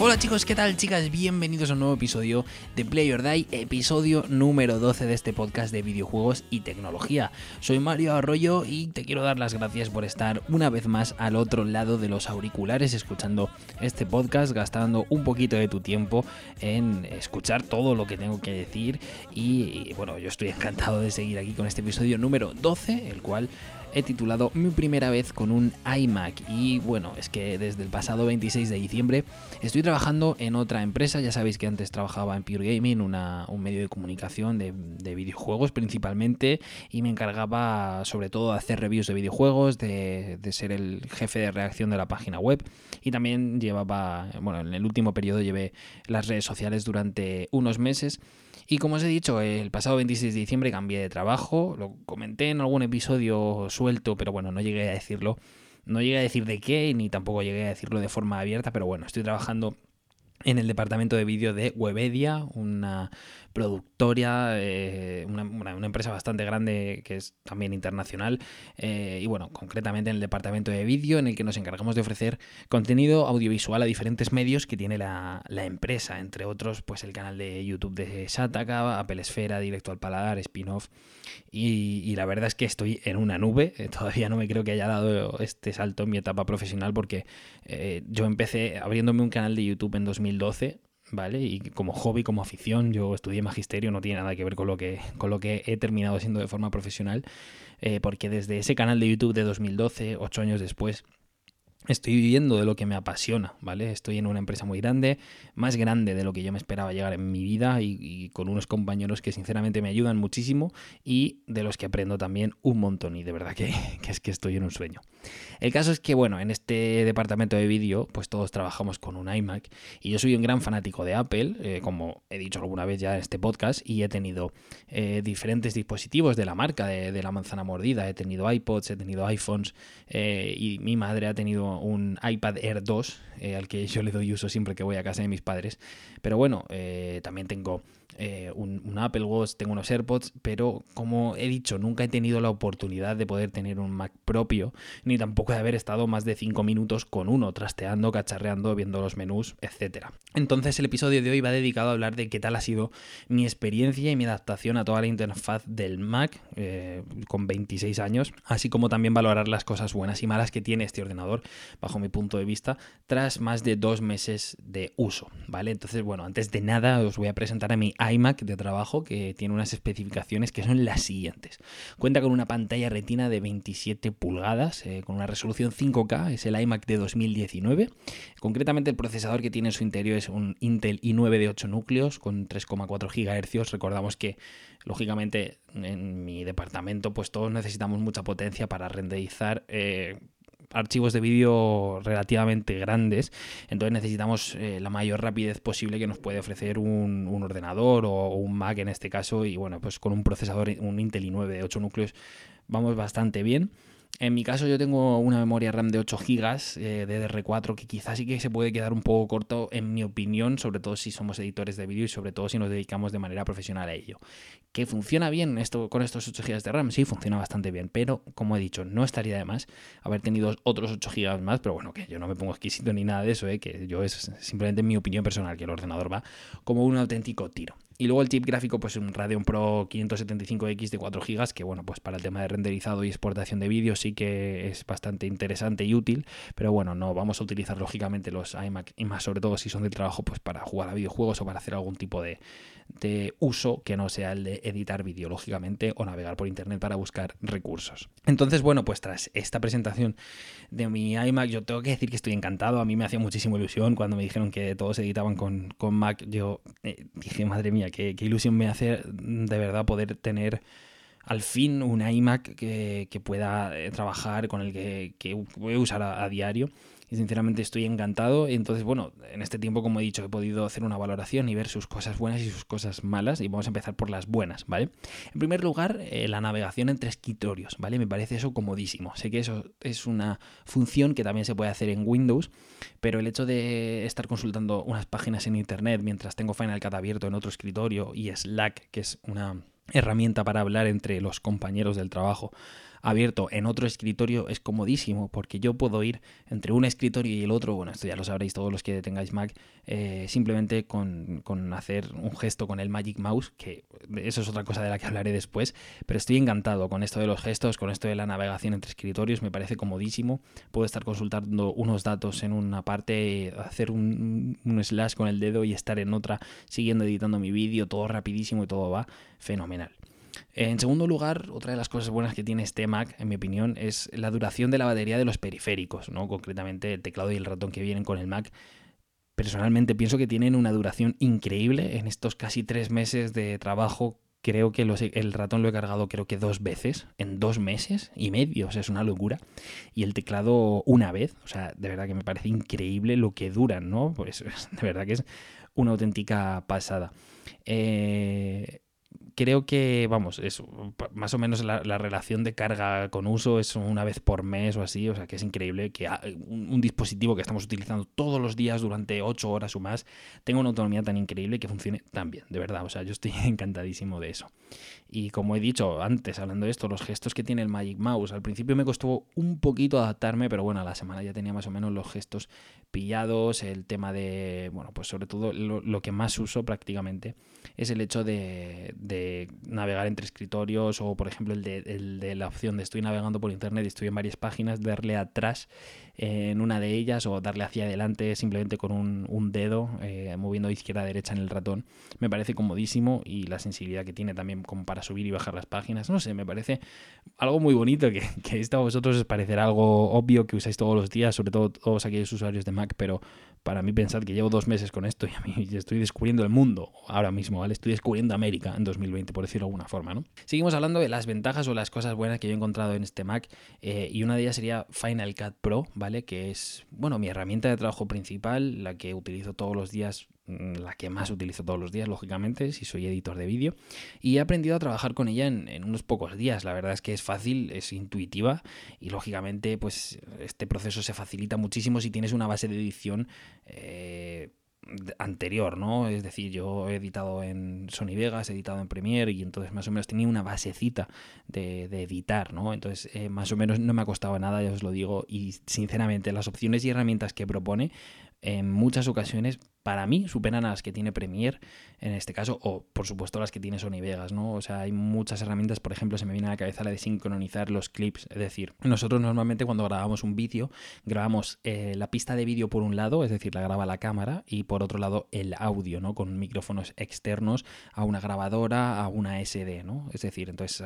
Hola chicos, ¿qué tal chicas? Bienvenidos a un nuevo episodio de Play or Die, episodio número 12 de este podcast de videojuegos y tecnología. Soy Mario Arroyo y te quiero dar las gracias por estar una vez más al otro lado de los auriculares escuchando este podcast, gastando un poquito de tu tiempo en escuchar todo lo que tengo que decir y, bueno, yo estoy encantado de seguir aquí con este episodio número 12, el cual he titulado Mi primera vez con un iMac. Y bueno, es que desde el pasado 26 de diciembre estoy trabajando en otra empresa. Ya sabéis que antes trabajaba en Pure Gaming, un medio de comunicación de, videojuegos principalmente. Y me encargaba sobre todo de hacer reviews de videojuegos, de, de ser el jefe de reacción de la página web. Y también llevaba, bueno, en el último periodo llevé las redes sociales durante unos meses. Y como os he dicho, el pasado 26 de diciembre cambié de trabajo, lo comenté en algún episodio suelto, pero bueno, no llegué a decirlo. No llegué a decir de qué, ni tampoco llegué a decirlo de forma abierta, pero bueno, estoy trabajando en el departamento de vídeo de Webedia, una productora, eh, una, empresa bastante grande que es también internacional, eh, y bueno, concretamente en el departamento de vídeo en el que nos encargamos de ofrecer contenido audiovisual a diferentes medios que tiene la, empresa, entre otros pues el canal de YouTube de Shataka, Apple Esfera, Directo al Paladar, Spin-off, y, la verdad es que estoy en una nube, eh, todavía no me creo que haya dado este salto en mi etapa profesional porque yo empecé abriéndome un canal de YouTube en 2012, ¿vale? Y como hobby, como afición, yo estudié magisterio, no tiene nada que ver con lo que, con lo que he terminado siendo de forma profesional, eh, porque desde ese canal de YouTube de 2012, ocho años después, estoy viviendo de lo que me apasiona, ¿vale? Estoy en una empresa muy grande, más grande de lo que yo me esperaba llegar en mi vida y, con unos compañeros que sinceramente me ayudan muchísimo y de los que aprendo también un montón y de verdad que, es que estoy en un sueño. El caso es que, bueno, en este departamento de vídeo pues todos trabajamos con un iMac y yo soy un gran fanático de Apple, eh, como he dicho alguna vez ya en este podcast y he tenido eh, diferentes dispositivos de la marca de, la manzana mordida, he tenido iPods, he tenido iPhones eh, y mi madre ha tenido un iPad Air 2, eh, al que yo le doy uso siempre que voy a casa de mis padres. Pero bueno, eh, también tengo eh, un, Apple Watch, tengo unos AirPods, pero como he dicho, nunca he tenido la oportunidad de poder tener un Mac propio, ni tampoco de haber estado más de 5 minutos con uno, trasteando, cacharreando, viendo los menús, etc. Entonces el episodio de hoy va dedicado a hablar de qué tal ha sido mi experiencia y mi adaptación a toda la interfaz del Mac con 26 años, así como también valorar las cosas buenas y malas que tiene este ordenador, bajo mi punto de vista, tras más de dos meses de uso, ¿vale? Entonces, bueno, antes de nada os voy a presentar a mi iMac de trabajo que tiene unas especificaciones que son las siguientes. Cuenta con una pantalla retina de 27 pulgadas, eh, con una resolución 5K, es el iMac de 2019. Concretamente el procesador que tiene en su interior es un Intel i9 de 8 núcleos con 3,4 GHz. Recordamos que, lógicamente, en mi departamento, pues todos necesitamos mucha potencia para renderizar. Eh, archivos de vídeo relativamente grandes, entonces necesitamos eh, la mayor rapidez posible que nos puede ofrecer un, ordenador o, un Mac en este caso, y bueno, pues con un procesador, un Intel i9 de 8 núcleos, vamos bastante bien. En mi caso yo tengo una memoria RAM de 8 GB eh, de DR4 que quizás sí que se puede quedar un poco corto en mi opinión, sobre todo si somos editores de vídeo y sobre todo si nos dedicamos de manera profesional a ello. ¿Que funciona bien esto con estos 8 GB de RAM? Sí, funciona bastante bien, pero como he dicho, no estaría de más haber tenido otros 8 GB más, pero bueno, que yo no me pongo exquisito ni nada de eso, eh, que yo es simplemente mi opinión personal, que el ordenador va como un auténtico tiro. Y luego el chip gráfico, pues un Radeon Pro 575X de 4 GB, que bueno, pues para el tema de renderizado y exportación de vídeo sí que es bastante interesante y útil, pero bueno, no vamos a utilizar lógicamente los iMac y más sobre todo si son del trabajo, pues para jugar a videojuegos o para hacer algún tipo de, de uso que no sea el de editar vídeo, lógicamente, o navegar por internet para buscar recursos. Entonces, bueno, pues tras esta presentación de mi iMac, yo tengo que decir que estoy encantado. A mí me hacía muchísima ilusión cuando me dijeron que todos editaban con, Mac. Yo eh, dije, madre mía, qué, ilusión me hace de verdad poder tener al fin un iMac que, pueda eh, trabajar, con el que, voy a usar a diario y sinceramente estoy encantado. Entonces, bueno, en este tiempo, como he dicho, he podido hacer una valoración y ver sus cosas buenas y sus cosas malas y vamos a empezar por las buenas, ¿vale? En primer lugar, eh, la navegación entre escritorios, ¿vale? Me parece eso comodísimo. Sé que eso es una función que también se puede hacer en Windows, pero el hecho de estar consultando unas páginas en Internet mientras tengo Final Cut abierto en otro escritorio y Slack, que es una herramienta para hablar entre los compañeros del trabajo abierto en otro escritorio es comodísimo porque yo puedo ir entre un escritorio y el otro, bueno, esto ya lo sabréis todos los que tengáis Mac, eh, simplemente con, con, hacer un gesto con el Magic Mouse, que eso es otra cosa de la que hablaré después, pero estoy encantado con esto de los gestos, con esto de la navegación entre escritorios, me parece comodísimo, puedo estar consultando unos datos en una parte, hacer un, un slash con el dedo y estar en otra siguiendo editando mi vídeo, todo rapidísimo y todo va fenomenal. En segundo lugar, otra de las cosas buenas que tiene este Mac, en mi opinión, es la duración de la batería de los periféricos, ¿no? Concretamente el teclado y el ratón que vienen con el Mac. Personalmente pienso que tienen una duración increíble en estos casi tres meses de trabajo. Creo que el ratón lo he cargado creo que dos veces, en dos meses y medio, o sea, es una locura. Y el teclado una vez, o sea, de verdad que me parece increíble lo que duran, ¿no? Pues de verdad que es una auténtica pasada. Eh, creo que, vamos, es más o menos la, relación de carga con uso es una vez por mes o así, o sea que es increíble que un, dispositivo que estamos utilizando todos los días durante 8 horas o más tenga una autonomía tan increíble que funcione tan bien, de verdad, o sea, yo estoy encantadísimo de eso. Y como he dicho antes, hablando de esto, los gestos que tiene el Magic Mouse, al principio me costó un poquito adaptarme, pero bueno, a la semana ya tenía más o menos los gestos pillados, el tema de, bueno, pues sobre todo lo, que más uso prácticamente es el hecho de navegar entre escritorios o por ejemplo el de, la opción de estoy navegando por internet y estoy en varias páginas, darle atrás en una de ellas o darle hacia adelante simplemente con un, dedo eh, moviendo izquierda a derecha en el ratón me parece comodísimo y la sensibilidad que tiene también como para subir y bajar las páginas no sé me parece algo muy bonito que, que esto a vosotros os parecerá algo obvio que usáis todos los días sobre todo todos aquellos usuarios de Mac pero para mí pensad que llevo dos meses con esto y a mí estoy descubriendo el mundo ahora mismo, ¿vale? Estoy descubriendo América en 2020, por decirlo de alguna forma, ¿no? Seguimos hablando de las ventajas o las cosas buenas que yo he encontrado en este Mac eh, y una de ellas sería Final Cut Pro, ¿vale? Que es, bueno, mi herramienta de trabajo principal, la que utilizo todos los días mm, la que más utilizo todos los días, lógicamente, si soy editor de vídeo, y he aprendido a trabajar con ella en, unos pocos días. La verdad es que es fácil, es intuitiva y lógicamente, pues este proceso se facilita muchísimo si tienes una base de edición eh, anterior, ¿no? Es decir, yo he editado en Sony Vegas, he editado en Premiere y entonces más o menos tenía una basecita de, editar, ¿no? Entonces eh, más o menos no me ha costado nada, ya os lo digo, y sinceramente las opciones y herramientas que propone en muchas ocasiones para mí superan a las que tiene Premiere en este caso o por supuesto las que tiene Sony Vegas, ¿no? O sea, hay muchas herramientas, por ejemplo, se me viene a la cabeza la de sincronizar los clips, es decir, nosotros normalmente cuando grabamos un vídeo grabamos eh, la pista de vídeo por un lado, es decir, la graba la cámara y por otro lado el audio, ¿no? Con micrófonos externos a una grabadora, a una SD, ¿no? Es decir, entonces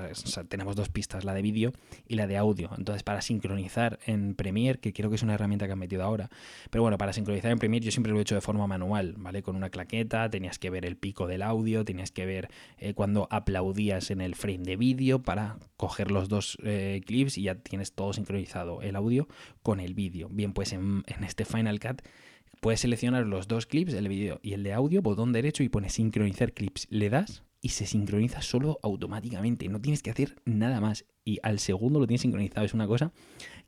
tenemos dos pistas, la de vídeo y la de audio. Entonces, para sincronizar en Premiere, que creo que es una herramienta que han metido ahora, pero bueno, para sincronizar en Premiere yo siempre lo he hecho de forma manual, ¿vale? Con una claqueta, tenías que ver el pico del audio, tenías que ver eh, cuando aplaudías en el frame de vídeo para coger los dos eh, clips y ya tienes todo sincronizado, el audio con el vídeo. Bien, pues en, en este Final Cut puedes seleccionar los dos clips, el vídeo y el de audio, botón derecho y pones sincronizar clips. Le das y se sincroniza solo automáticamente. No tienes que hacer nada más. Y al segundo lo tienes sincronizado. Es una cosa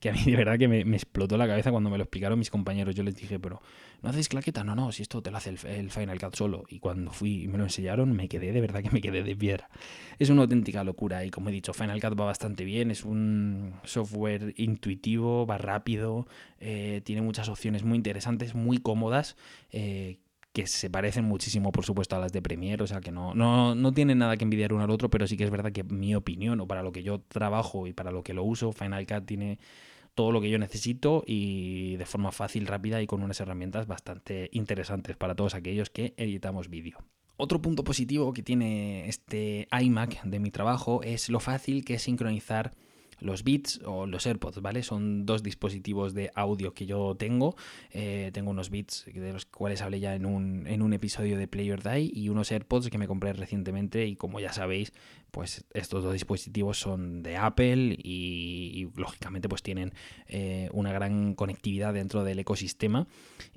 que a mí de verdad que me, explotó la cabeza cuando me lo explicaron mis compañeros. Yo les dije, pero ¿no hacéis claqueta? No, no, si esto te lo hace el, Final Cut solo. Y cuando fui y me lo enseñaron, me quedé, de verdad que me quedé de piedra. Es una auténtica locura. Y como he dicho, Final Cut va bastante bien. Es un software intuitivo, va rápido, eh, tiene muchas opciones muy interesantes, muy cómodas. Eh, que se parecen muchísimo, por supuesto, a las de Premiere, o sea que no, no, no tienen nada que envidiar uno al otro, pero sí que es verdad que mi opinión, o para lo que yo trabajo y para lo que lo uso, Final Cut tiene todo lo que yo necesito y de forma fácil, rápida y con unas herramientas bastante interesantes para todos aquellos que editamos vídeo. Otro punto positivo que tiene este iMac de mi trabajo es lo fácil que es sincronizar los Beats o los AirPods, ¿vale? Son dos dispositivos de audio que yo tengo. Eh, tengo unos Beats de los cuales hablé ya en un, en un episodio de Play or Die y unos AirPods que me compré recientemente y como ya sabéis, pues estos dos dispositivos son de Apple y, lógicamente pues tienen eh, una gran conectividad dentro del ecosistema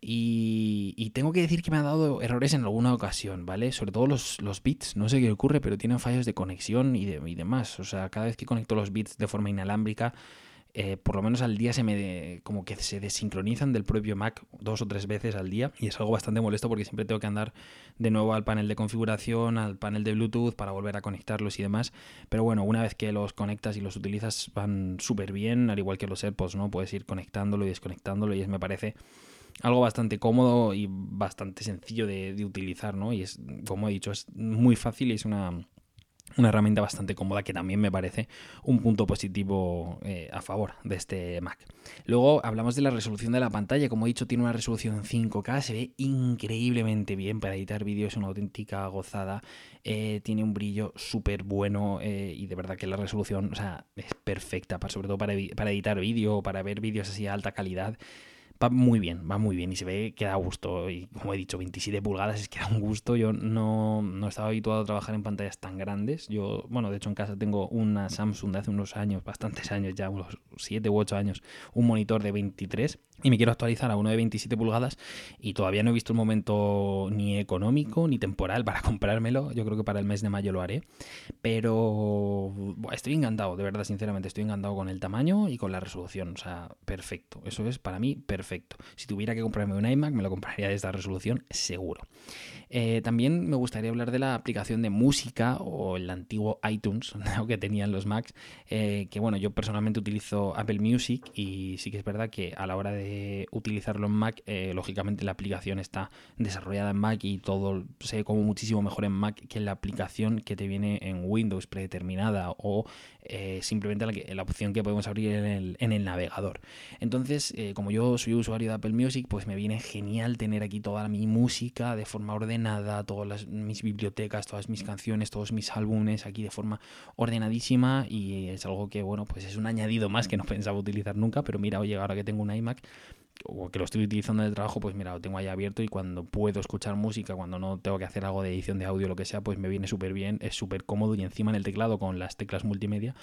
y, tengo que decir que me ha dado errores en alguna ocasión, ¿vale? Sobre todo los, los bits, no sé qué ocurre, pero tienen fallos de conexión y, y demás. O sea, cada vez que conecto los bits de forma inalámbrica eh, por lo menos al día se me como que se desincronizan del propio Mac dos o tres veces al día y es algo bastante molesto porque siempre tengo que andar de nuevo al panel de configuración, al panel de Bluetooth para volver a conectarlos y demás. Pero bueno, una vez que los conectas y los utilizas van súper bien, al igual que los AirPods, ¿no? Puedes ir conectándolo y desconectándolo y es, me parece algo bastante cómodo y bastante sencillo de, de utilizar, ¿no? Y es, como he dicho, es muy fácil y es una una herramienta bastante cómoda que también me parece un punto positivo eh, a favor de este Mac. Luego hablamos de la resolución de la pantalla. Como he dicho, tiene una resolución 5K, se ve increíblemente bien para editar vídeos, es una auténtica gozada. Eh, tiene un brillo súper bueno eh, y de verdad que la resolución o sea, es perfecta, para, sobre todo para, para editar vídeo, para ver vídeos así a alta calidad va muy bien, va muy bien y se ve que da gusto. Y como he dicho, 27 pulgadas es que da un gusto. Yo no, no estaba habituado a trabajar en pantallas tan grandes. Yo, bueno, de hecho en casa tengo una Samsung de hace unos años, bastantes años ya, unos 7 u 8 años, un monitor de 23 y me quiero actualizar a uno de 27 pulgadas y todavía no he visto un momento ni económico ni temporal para comprármelo. Yo creo que para el mes de mayo lo haré. Pero estoy encantado, de verdad, sinceramente, estoy encantado con el tamaño y con la resolución. O sea, perfecto. Eso es para mí perfecto. Si tuviera que comprarme un iMac, me lo compraría de esta resolución, seguro. Eh, también me gustaría hablar de la aplicación de música o el antiguo iTunes que tenían los Macs. Eh, que bueno, yo personalmente utilizo Apple Music y sí que es verdad que a la hora de utilizarlo en Mac, eh, lógicamente la aplicación está desarrollada en Mac y todo se ve como muchísimo mejor en Mac que la aplicación que te viene en Windows predeterminada o eh, simplemente la, opción que podemos abrir en el, navegador. Entonces, eh, como yo soy usuario de Apple Music, pues me viene genial tener aquí toda mi música de forma ordenada, todas mis bibliotecas, todas mis canciones, todos mis álbumes aquí de forma ordenadísima y es algo que, bueno, pues es un añadido más que no pensaba utilizar nunca, pero mira, oye, ahora que tengo un iMac, o que lo estoy utilizando el trabajo, pues mira, lo tengo ahí abierto y cuando puedo escuchar música, cuando no tengo que hacer algo de edición de audio o lo que sea, pues me viene súper bien, es súper cómodo y encima en el teclado con las teclas multimedia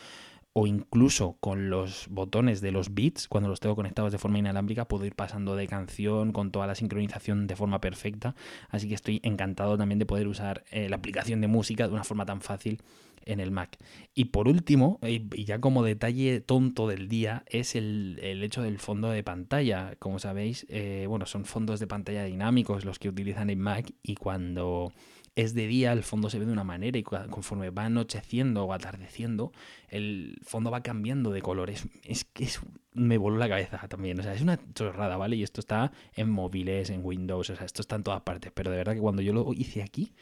o incluso con los botones de los beats, cuando los tengo conectados de forma inalámbrica, puedo ir pasando de canción con toda la sincronización de forma perfecta. Así que estoy encantado también de poder usar eh, la aplicación de música de una forma tan fácil en el Mac. Y por último, y ya como detalle tonto del día, es el, hecho del fondo de pantalla. Como sabéis, eh, bueno, son fondos de pantalla dinámicos los que utilizan en Mac y cuando es de día, el fondo se ve de una manera y conforme va anocheciendo o atardeciendo, el fondo va cambiando de colores. Es que me voló la cabeza también. O sea, es una chorrada, ¿vale? Y esto está en móviles, en Windows, o sea, esto está en todas partes. Pero de verdad que cuando yo lo hice aquí,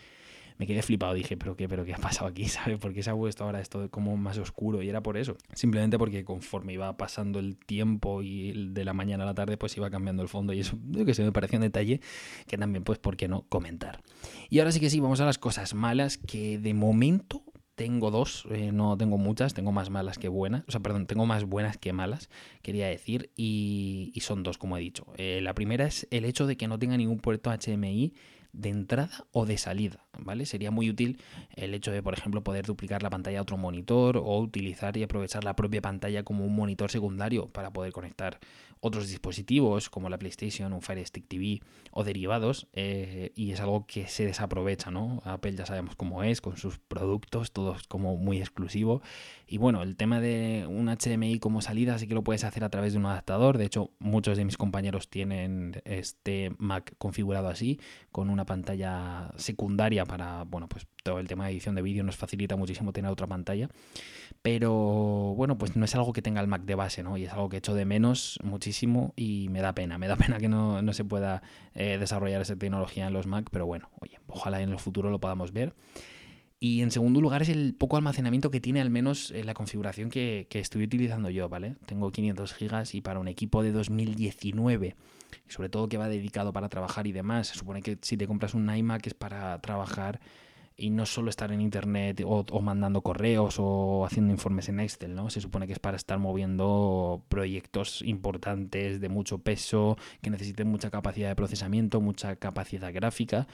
me quedé flipado. Dije, ¿pero qué, pero qué ha pasado aquí? ¿Sabes? ¿Por qué se ha puesto ahora esto como más oscuro? Y era por eso. Simplemente porque conforme iba pasando el tiempo y de la mañana a la tarde, pues iba cambiando el fondo. Y eso, yo que se me parecía un detalle que también, pues, ¿por qué no comentar? Y ahora sí que sí, vamos a las cosas malas que de momento tengo dos, eh, no tengo muchas, tengo más malas que buenas, o sea, perdón, tengo más buenas que malas, quería decir, y, son dos, como he dicho. Eh, la primera es el hecho de que no tenga ningún puerto HMI de entrada o de salida, ¿vale? Sería muy útil el hecho de, por ejemplo, poder duplicar la pantalla a otro monitor o utilizar y aprovechar la propia pantalla como un monitor secundario para poder conectar otros dispositivos como la PlayStation, un Fire Stick TV o derivados eh, y es algo que se desaprovecha, ¿no? Apple ya sabemos cómo es con sus productos, todo es como muy exclusivo y bueno, el tema de un HDMI como salida sí que lo puedes hacer a través de un adaptador, de hecho muchos de mis compañeros tienen este Mac configurado así con una pantalla secundaria para, bueno, pues todo el tema de edición de vídeo nos facilita muchísimo tener otra pantalla. Pero bueno, pues no es algo que tenga el Mac de base, ¿no? Y es algo que echo de menos muchísimo y me da pena. Me da pena que no, se pueda eh, desarrollar esa tecnología en los Mac, pero bueno, oye, ojalá en el futuro lo podamos ver. Y en segundo lugar es el poco almacenamiento que tiene al menos eh, la configuración que, que estoy utilizando yo, ¿vale? Tengo 500 gigas y para un equipo de 2019 sobre todo que va dedicado para trabajar y demás. Se supone que si te compras un iMac es para trabajar y no solo estar en internet o, mandando correos o haciendo informes en Excel, ¿no? Se supone que es para estar moviendo proyectos importantes de mucho peso, que necesiten mucha capacidad de procesamiento, mucha capacidad gráfica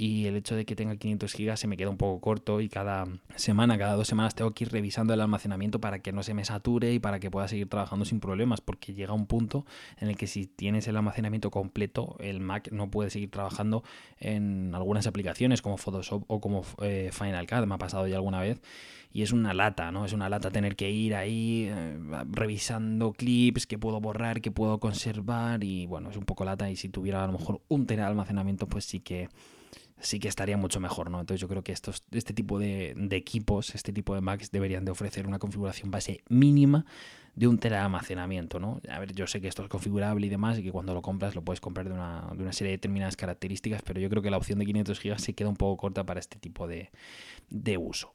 y el hecho de que tenga 500 gigas se me queda un poco corto y cada semana, cada dos semanas tengo que ir revisando el almacenamiento para que no se me sature y para que pueda seguir trabajando sin problemas, porque llega un punto en el que si tienes el almacenamiento completo, el Mac no puede seguir trabajando en algunas aplicaciones como Photoshop o como eh, Final Cut, me ha pasado ya alguna vez. Y es una lata, ¿no? Es una lata tener que ir ahí eh, revisando clips que puedo borrar, que puedo conservar. Y bueno, es un poco lata. Y si tuviera a lo mejor un tera de almacenamiento, pues sí que sí que estaría mucho mejor, ¿no? Entonces yo creo que estos, este tipo de, equipos, este tipo de Macs deberían de ofrecer una configuración base mínima de un tera almacenamiento, ¿no? A ver, yo sé que esto es configurable y demás y que cuando lo compras lo puedes comprar de una, de una serie de determinadas características, pero yo creo que la opción de 500 GB se queda un poco corta para este tipo de, de uso.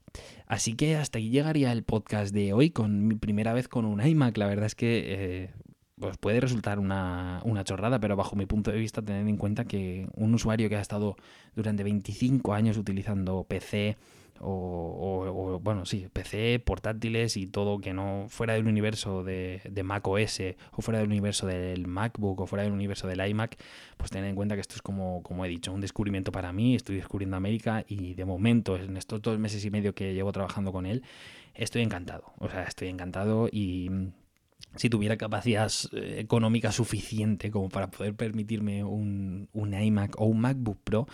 Así que hasta aquí llegaría el podcast de hoy con mi primera vez con un iMac. La verdad es que eh, pues puede resultar una, chorrada, pero bajo mi punto de vista, tened en cuenta que un usuario que ha estado durante 25 años utilizando PC o, bueno, sí, PC, portátiles y todo que no fuera del universo de, de, Mac OS o fuera del universo del MacBook o fuera del universo del iMac, pues tened en cuenta que esto es como, como he dicho, un descubrimiento para mí, estoy descubriendo América y de momento, en estos dos meses y medio que llevo trabajando con él, estoy encantado, o sea, estoy encantado y si tuviera capacidad eh, económica suficiente como para poder permitirme un, iMac o un MacBook Pro,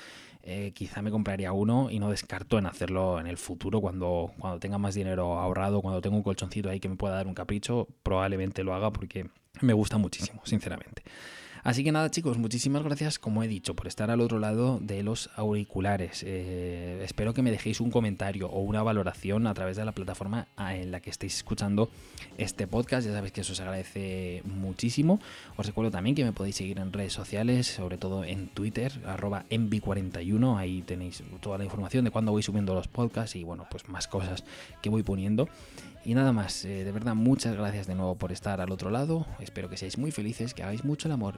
eh, quizá me compraría uno y no descarto en hacerlo en el futuro cuando, cuando tenga más dinero ahorrado, cuando tenga un colchoncito ahí que me pueda dar un capricho, probablemente lo haga porque me gusta muchísimo, sinceramente. Así que nada chicos, muchísimas gracias como he dicho por estar al otro lado de los auriculares. Eh, espero que me dejéis un comentario o una valoración a través de la plataforma en la que estéis escuchando este podcast. Ya sabéis que eso se agradece muchísimo. Os recuerdo también que me podéis seguir en redes sociales, sobre todo en Twitter, arroba envi41. Ahí tenéis toda la información de cuándo voy subiendo los podcasts y bueno, pues más cosas que voy poniendo. Y nada más, eh, de verdad muchas gracias de nuevo por estar al otro lado, espero que seáis muy felices, que hagáis mucho el amor